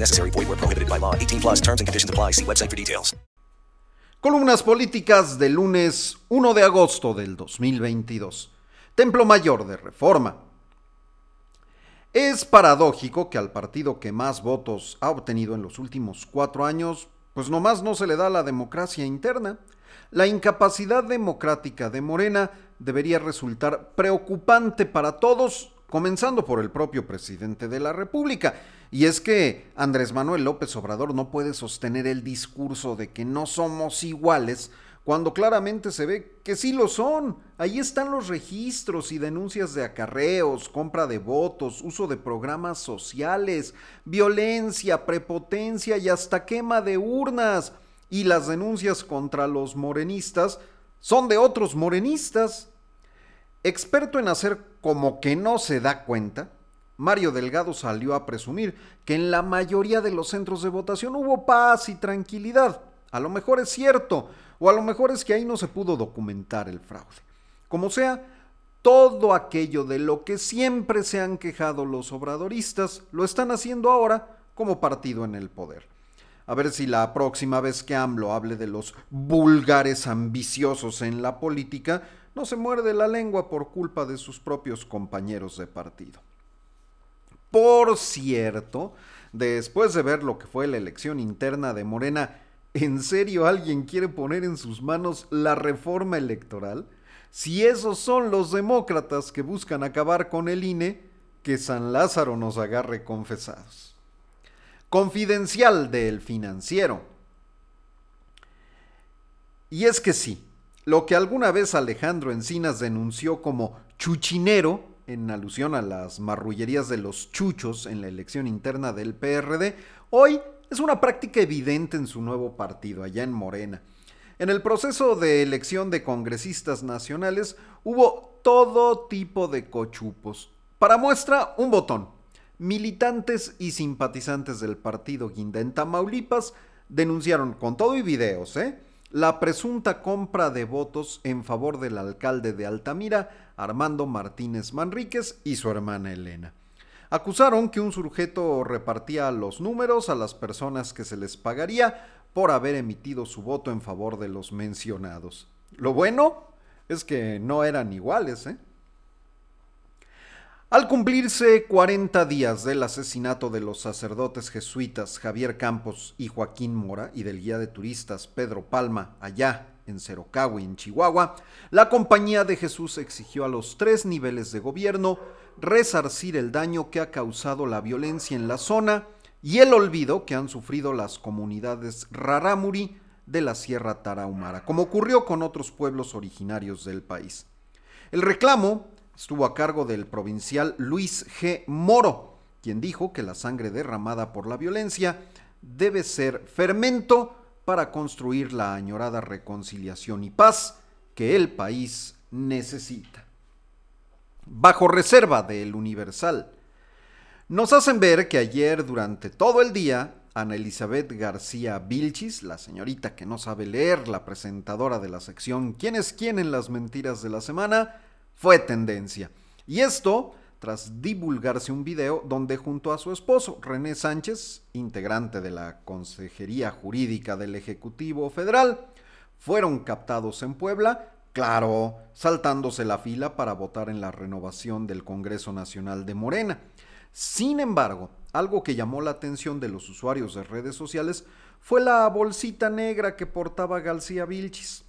Necessary. Void where prohibited by law. 18 plus terms and conditions apply. See website for details. Columnas políticas de lunes 1 de agosto del 2022. Templo Mayor de Reforma. Es paradójico que al partido que más votos ha obtenido en los últimos cuatro años, pues nomás no se le da la democracia interna. La incapacidad democrática de Morena debería resultar preocupante para todos, comenzando por el propio presidente de la República. Y es que Andrés Manuel López Obrador no puede sostener el discurso de que no somos iguales cuando claramente se ve que sí lo son. Ahí están los registros y denuncias de acarreos, compra de votos, uso de programas sociales, violencia, prepotencia y hasta quema de urnas. Y las denuncias contra los morenistas son de otros morenistas. Experto en hacer como que no se da cuenta, Mario Delgado salió a presumir que en la mayoría de los centros de votación hubo paz y tranquilidad. A lo mejor es cierto, o a lo mejor es que ahí no se pudo documentar el fraude. Como sea, todo aquello de lo que siempre se han quejado los obradoristas lo están haciendo ahora como partido en el poder. A ver si la próxima vez que AMLO hable de los vulgares ambiciosos en la política, no se muerde la lengua por culpa de sus propios compañeros de partido. Por cierto, después de ver lo que fue la elección interna de Morena, ¿En serio alguien quiere poner en sus manos la reforma electoral? Si esos son los demócratas que buscan acabar con el INE, que San Lázaro nos agarre confesados. Confidencial del financiero. Y es que sí, lo que alguna vez Alejandro Encinas denunció como chuchinero, en alusión a las marrullerías de los chuchos en la elección interna del PRD, hoy es una práctica evidente en su nuevo partido, allá en Morena. En el proceso de elección de congresistas nacionales hubo todo tipo de cochupos. Para muestra, un botón. Militantes y simpatizantes del partido Guinda en Tamaulipas denunciaron con todo y videos, ¿eh? La presunta compra de votos en favor del alcalde de Altamira, Armando Martínez Manríquez y su hermana Elena. Acusaron que un sujeto repartía los números a las personas que se les pagaría por haber emitido su voto en favor de los mencionados. Lo bueno es que no eran iguales, ¿eh? Al cumplirse 40 días del asesinato de los sacerdotes jesuitas Javier Campos y Joaquín Mora y del guía de turistas Pedro Palma allá en Cerocahui, en Chihuahua, la Compañía de Jesús exigió a los tres niveles de gobierno resarcir el daño que ha causado la violencia en la zona y el olvido que han sufrido las comunidades rarámuri de la Sierra Tarahumara, como ocurrió con otros pueblos originarios del país. El reclamo estuvo a cargo del provincial Luis G. Moro, quien dijo que la sangre derramada por la violencia debe ser fermento para construir la añorada reconciliación y paz que el país necesita bajo reserva del Universal. Nos hacen ver que ayer durante todo el día Ana Elizabeth García Vilchis, la señorita que no sabe leer, la presentadora de la sección ¿Quién es quién en las mentiras de la semana? Fue tendencia. Y esto tras divulgarse un video donde junto a su esposo, René Sánchez, integrante de la Consejería Jurídica del Ejecutivo Federal, fueron captados en Puebla Claro, saltándose la fila para votar en la renovación del Congreso Nacional de Morena. Sin embargo, algo que llamó la atención de los usuarios de redes sociales fue la bolsita negra que portaba García Vilchis.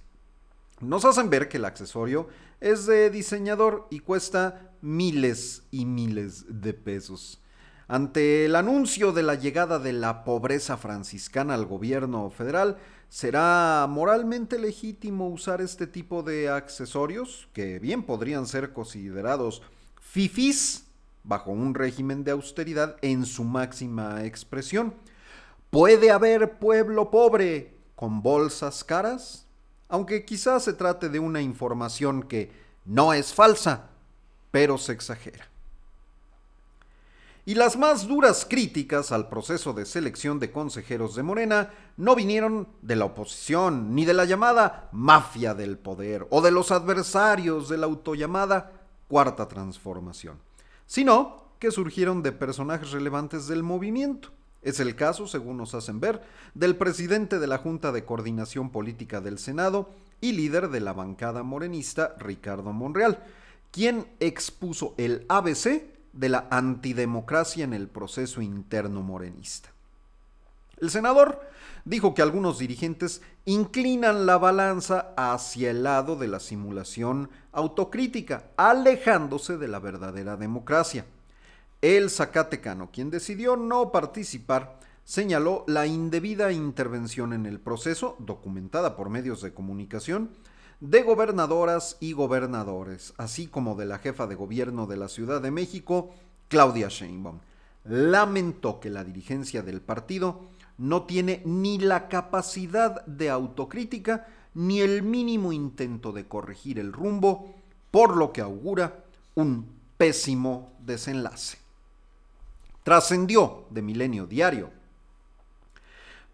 Nos hacen ver que el accesorio es de diseñador y cuesta miles y miles de pesos. Ante el anuncio de la llegada de la pobreza franciscana al gobierno federal, ¿será moralmente legítimo usar este tipo de accesorios que bien podrían ser considerados fifis bajo un régimen de austeridad en su máxima expresión? ¿Puede haber pueblo pobre con bolsas caras? Aunque quizás se trate de una información que no es falsa, pero se exagera. Y las más duras críticas al proceso de selección de consejeros de Morena no vinieron de la oposición, ni de la llamada mafia del poder, o de los adversarios de la autollamada Cuarta Transformación, sino que surgieron de personajes relevantes del movimiento. Es el caso, según nos hacen ver, del presidente de la Junta de Coordinación Política del Senado y líder de la bancada morenista, Ricardo Monreal, quien expuso el ABC de la antidemocracia en el proceso interno morenista. El senador dijo que algunos dirigentes inclinan la balanza hacia el lado de la simulación autocrítica, alejándose de la verdadera democracia. El Zacatecano, quien decidió no participar, señaló la indebida intervención en el proceso, documentada por medios de comunicación, de gobernadoras y gobernadores, así como de la jefa de gobierno de la Ciudad de México, Claudia Sheinbaum. Lamentó que la dirigencia del partido no tiene ni la capacidad de autocrítica ni el mínimo intento de corregir el rumbo, por lo que augura un pésimo desenlace. Trascendió de Milenio Diario.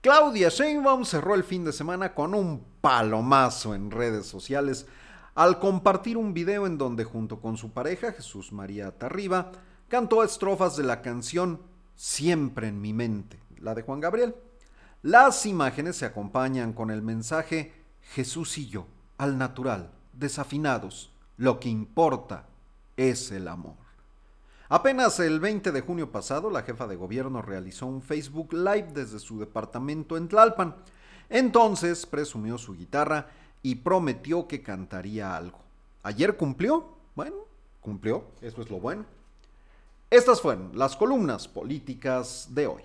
Claudia Sheinbaum cerró el fin de semana con un palomazo en redes sociales al compartir un video en donde junto con su pareja Jesús María Tarriba cantó estrofas de la canción Siempre en mi mente, la de Juan Gabriel. Las imágenes se acompañan con el mensaje Jesús y yo, al natural, desafinados, lo que importa es el amor. Apenas el 20 de junio pasado, la jefa de gobierno realizó un Facebook Live desde su departamento en Tlalpan. Entonces presumió su guitarra y prometió que cantaría algo. ¿Ayer cumplió? Bueno, cumplió, eso es lo bueno. Estas fueron las columnas políticas de hoy.